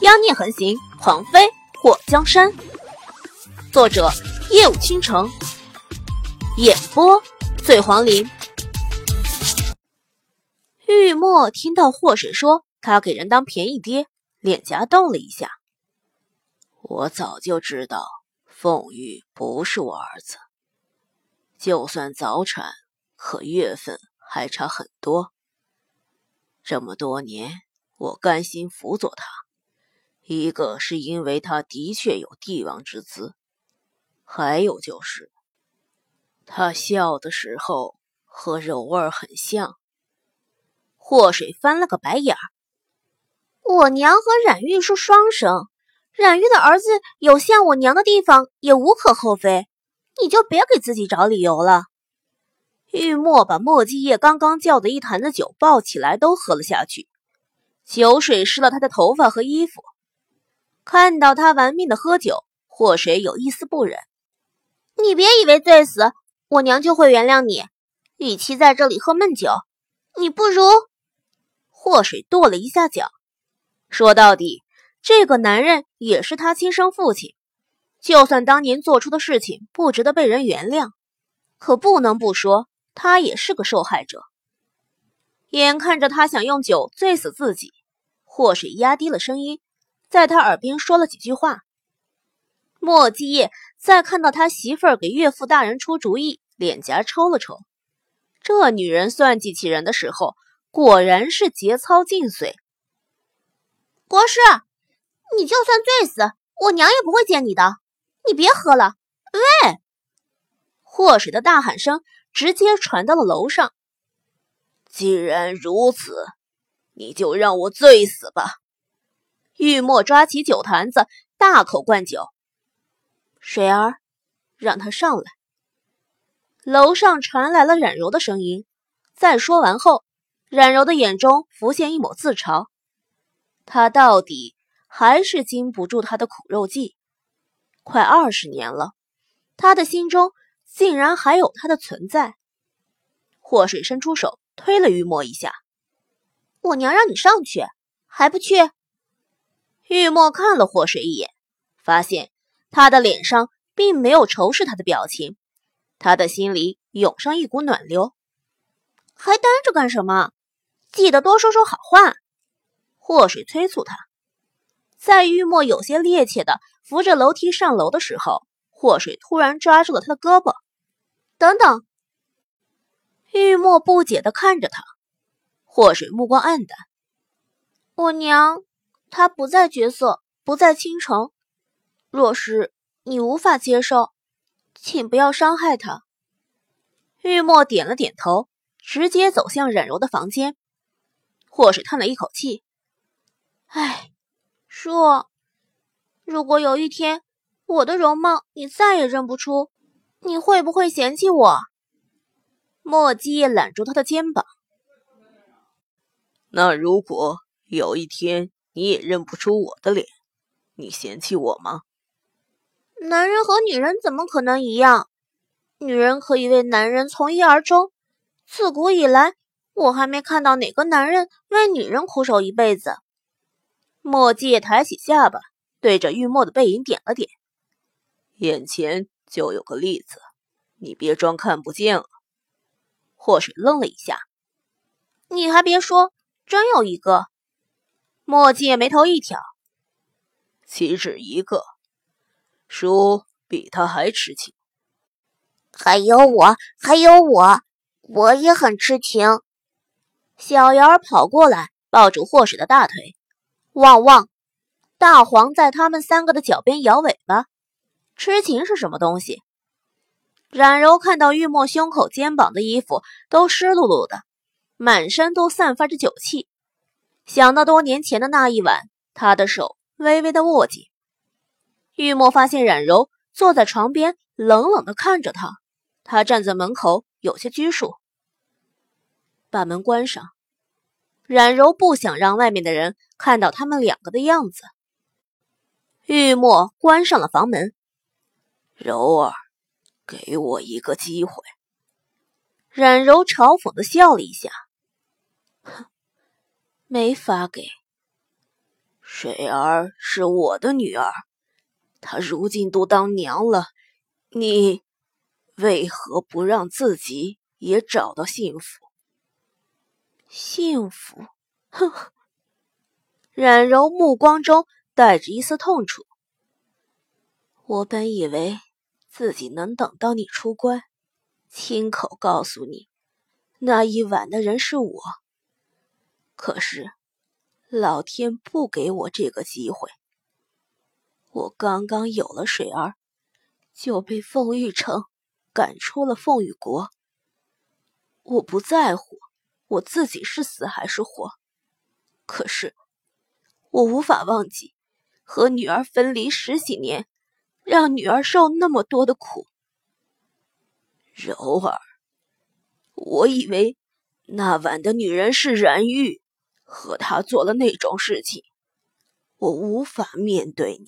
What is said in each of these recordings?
妖孽横行，狂妃过江山。作者：夜舞倾城，演播：醉黄林。玉墨听到祸水说他给人当便宜爹，脸颊动了一下。我早就知道凤玉不是我儿子，就算早产，可月份还差很多。这么多年，我甘心辅佐他，一个是因为他的确有帝王之姿，还有就是他笑的时候和柔儿很像。祸水翻了个白眼儿：“我娘和冉玉是双生。”冉玉的儿子有像我娘的地方也无可厚非，你就别给自己找理由了。玉墨把墨迹叶刚刚叫的一坛子酒抱起来都喝了下去，酒水湿了他的头发和衣服。看到他玩命的喝酒，祸水有一丝不忍。你别以为醉死我娘就会原谅你，与其在这里喝闷酒，你不如……祸水跺了一下脚，说到底。这个男人也是他亲生父亲，就算当年做出的事情不值得被人原谅，可不能不说他也是个受害者。眼看着他想用酒醉死自己，祸水压低了声音，在他耳边说了几句话。莫继业在看到他媳妇儿给岳父大人出主意，脸颊抽了抽。这女人算计起人的时候，果然是节操尽碎。国师。你就算醉死，我娘也不会见你的。你别喝了。喂！祸水的大喊声直接传到了楼上。既然如此，你就让我醉死吧！玉墨抓起酒坛子，大口灌酒。水儿，让他上来。楼上传来了冉柔的声音。在说完后，冉柔的眼中浮现一抹自嘲。他到底……还是经不住他的苦肉计，快二十年了，他的心中竟然还有他的存在。祸水伸出手推了玉墨一下：“我娘让你上去，还不去？”玉墨看了祸水一眼，发现他的脸上并没有仇视他的表情，他的心里涌上一股暖流。还呆着干什么？记得多说说好话。祸水催促他。在玉墨有些趔趄的扶着楼梯上楼的时候，祸水突然抓住了他的胳膊。等等！玉墨不解的看着他，祸水目光黯淡。我娘，他不在角色，不在倾城。若是你无法接受，请不要伤害他。玉墨点了点头，直接走向冉柔的房间。祸水叹了一口气，唉。若如果有一天我的容貌你再也认不出，你会不会嫌弃我？莫基业揽住他的肩膀。那如果有一天你也认不出我的脸，你嫌弃我吗？男人和女人怎么可能一样？女人可以为男人从一而终，自古以来，我还没看到哪个男人为女人苦守一辈子。墨迹抬起下巴，对着玉墨的背影点了点。眼前就有个例子，你别装看不见了。祸水愣了一下，你还别说，真有一个。墨迹眉头一挑，岂止一个，叔比他还痴情。还有我，还有我，我也很痴情。小瑶儿跑过来，抱住祸水的大腿。旺旺，大黄在他们三个的脚边摇尾巴。痴情是什么东西？冉柔看到玉墨胸口、肩膀的衣服都湿漉漉的，满身都散发着酒气。想到多年前的那一晚，他的手微微的握紧。玉墨发现冉柔坐在床边，冷冷的看着他。他站在门口，有些拘束。把门关上。冉柔不想让外面的人看到他们两个的样子。玉墨关上了房门。柔儿，给我一个机会。冉柔嘲讽的笑了一下，没法给。水儿是我的女儿，她如今都当娘了，你为何不让自己也找到幸福？幸福？哼！冉柔目光中带着一丝痛楚。我本以为自己能等到你出关，亲口告诉你，那一晚的人是我。可是。老天不给我这个机会。我刚刚有了水儿，就被凤玉城赶出了凤羽国。我不在乎我自己是死还是活，可是我无法忘记和女儿分离十几年，让女儿受那么多的苦。柔儿，我以为那晚的女人是冉玉。和他做了那种事情，我无法面对你。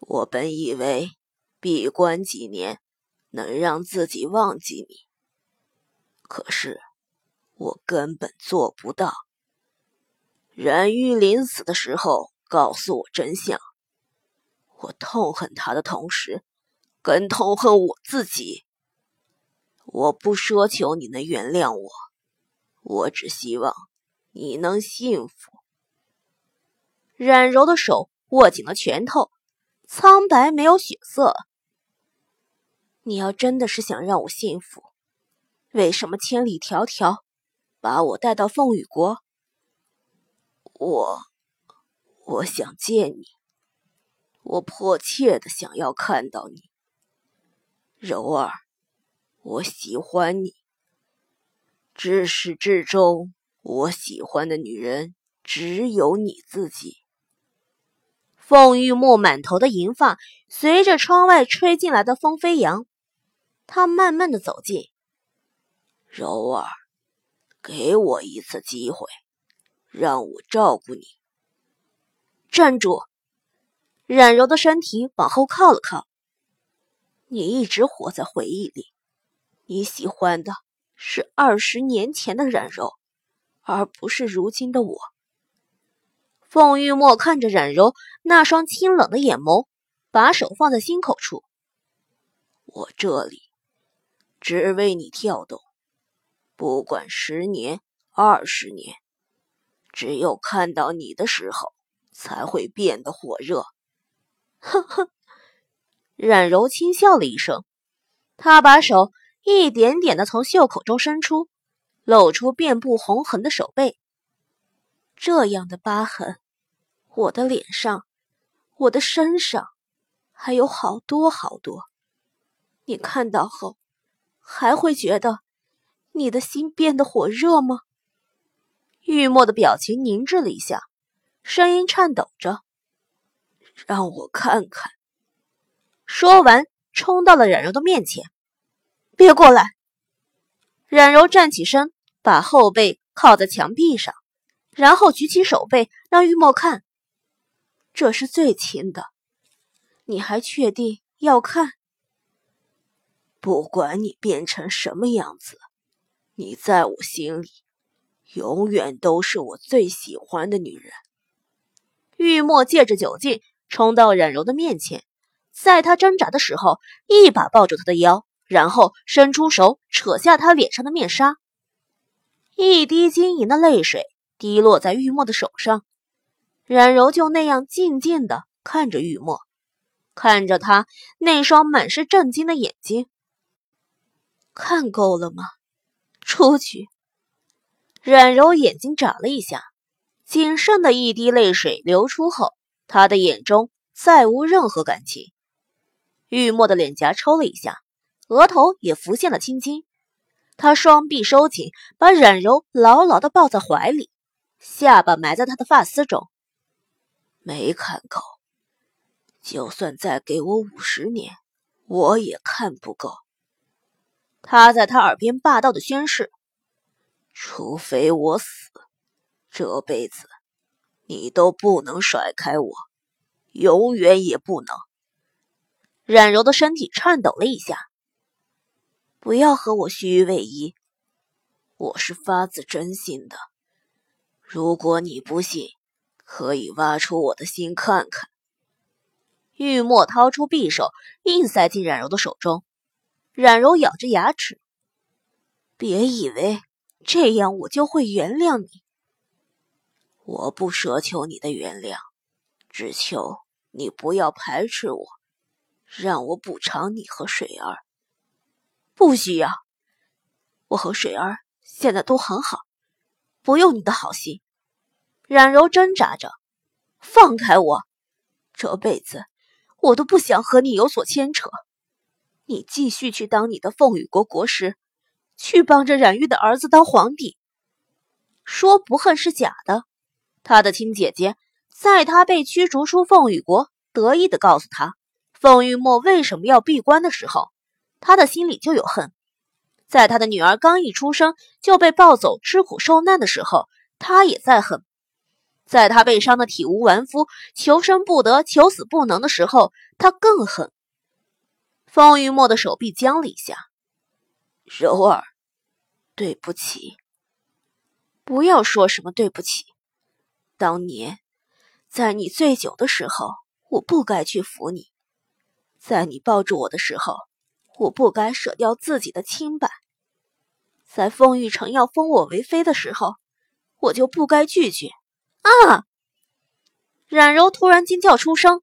我本以为闭关几年能让自己忘记你，可是我根本做不到。冉玉临死的时候告诉我真相，我痛恨他的同时，更痛恨我自己。我不奢求你能原谅我，我只希望。你能幸福？冉柔的手握紧了拳头，苍白没有血色。你要真的是想让我幸福，为什么千里迢迢把我带到凤羽国？我，我想见你，我迫切的想要看到你，柔儿，我喜欢你，至始至终。我喜欢的女人只有你自己。凤玉墨满头的银发随着窗外吹进来的风飞扬，他慢慢的走近。柔儿，给我一次机会，让我照顾你。站住！冉柔的身体往后靠了靠。你一直活在回忆里，你喜欢的是二十年前的冉柔。而不是如今的我。凤玉墨看着冉柔那双清冷的眼眸，把手放在心口处。我这里只为你跳动，不管十年、二十年，只有看到你的时候，才会变得火热。呵呵，冉柔轻笑了一声，她把手一点点的从袖口中伸出。露出遍布红痕的手背，这样的疤痕，我的脸上，我的身上，还有好多好多。你看到后，还会觉得你的心变得火热吗？玉墨的表情凝滞了一下，声音颤抖着：“让我看看。”说完，冲到了冉柔的面前。“别过来！”冉柔站起身。把后背靠在墙壁上，然后举起手背让玉墨看。这是最亲的，你还确定要看？不管你变成什么样子，你在我心里永远都是我最喜欢的女人。玉墨借着酒劲冲到冉柔的面前，在她挣扎的时候，一把抱住她的腰，然后伸出手扯下她脸上的面纱。一滴晶莹的泪水滴落在玉墨的手上，冉柔就那样静静的看着玉墨，看着他那双满是震惊的眼睛。看够了吗？出去！冉柔眼睛眨了一下，仅剩的一滴泪水流出后，她的眼中再无任何感情。玉墨的脸颊抽了一下，额头也浮现了青筋。他双臂收紧，把冉柔牢牢的抱在怀里，下巴埋在她的发丝中。没看够，就算再给我五十年，我也看不够。他在他耳边霸道的宣誓：“除非我死，这辈子你都不能甩开我，永远也不能。”冉柔的身体颤抖了一下。不要和我虚伪一，我是发自真心的。如果你不信，可以挖出我的心看看。玉墨掏出匕首，硬塞进冉柔的手中。冉柔咬着牙齿，别以为这样我就会原谅你。我不奢求你的原谅，只求你不要排斥我，让我补偿你和水儿。不需要，我和水儿现在都很好，不用你的好心。冉柔挣扎着，放开我，这辈子我都不想和你有所牵扯。你继续去当你的凤羽国国师，去帮着冉玉的儿子当皇帝。说不恨是假的，他的亲姐姐在他被驱逐出凤羽国，得意的告诉他凤玉墨为什么要闭关的时候，他的心里就有恨。在他的女儿刚一出生就被抱走吃苦受难的时候，他也在恨。在他被伤的体无完肤、求生不得、求死不能的时候，他更恨。方玉墨的手臂僵了一下，柔儿，对不起。不要说什么对不起。当年，在你醉酒的时候，我不该去扶你；在你抱住我的时候，我不该舍掉自己的清白；在凤玉成要封我为妃的时候，我就不该拒绝。啊！冉柔突然惊叫出声。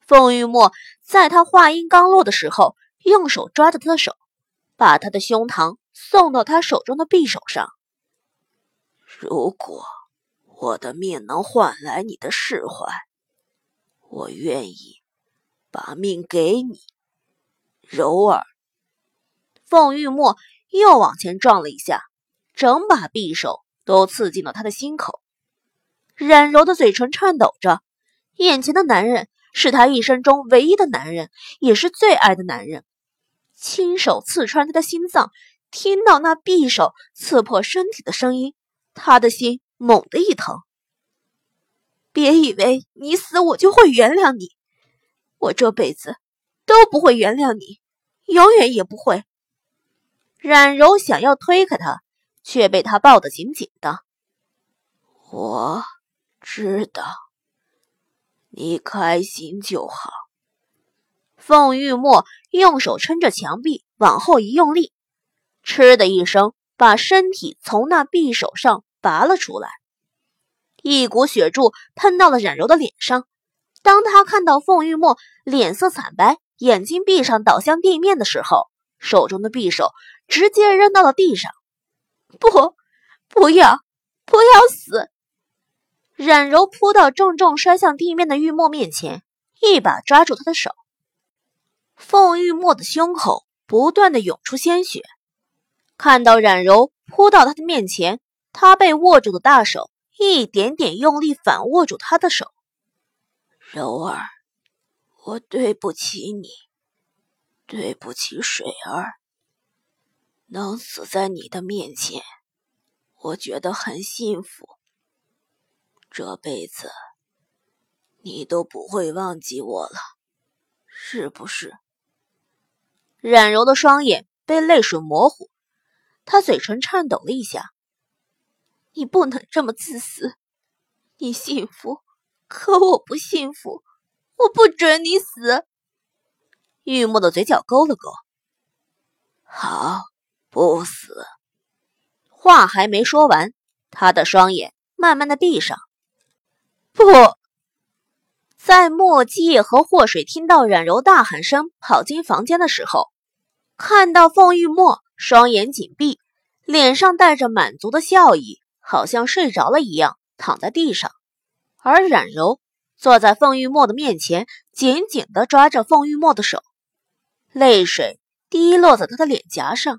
凤玉墨在他话音刚落的时候，用手抓着他的手，把他的胸膛送到他手中的匕首上。如果我的命能换来你的释怀，我愿意把命给你，柔儿。凤玉墨又往前撞了一下，整把匕首都刺进了他的心口。冉柔的嘴唇颤抖着，眼前的男人。是他一生中唯一的男人，也是最爱的男人。亲手刺穿他的心脏，听到那匕首刺破身体的声音，他的心猛地一疼。别以为你死我就会原谅你，我这辈子都不会原谅你，永远也不会。冉柔想要推开他，却被他抱得紧紧的。我知道。你开心就好。凤玉墨用手撑着墙壁，往后一用力，嗤的一声，把身体从那匕首上拔了出来。一股血柱喷到了冉柔的脸上。当他看到凤玉墨脸色惨白，眼睛闭上，倒向地面的时候，手中的匕首直接扔到了地上。不，不要，不要死！冉柔扑到重重摔向地面的玉墨面前，一把抓住他的手。凤玉墨的胸口不断的涌出鲜血，看到冉柔扑到他的面前，他被握住的大手一点点用力反握住他的手。柔儿，我对不起你，对不起水儿。能死在你的面前，我觉得很幸福。这辈子，你都不会忘记我了，是不是？冉柔的双眼被泪水模糊，她嘴唇颤抖了一下。你不能这么自私，你幸福，可我不幸福，我不准你死。玉墨的嘴角勾了勾。好，不死。话还没说完，他的双眼慢慢的闭上。不，在墨迹和祸水听到冉柔大喊声跑进房间的时候，看到凤玉墨双眼紧闭，脸上带着满足的笑意，好像睡着了一样躺在地上，而冉柔坐在凤玉墨的面前，紧紧地抓着凤玉墨的手，泪水滴落在他的脸颊上。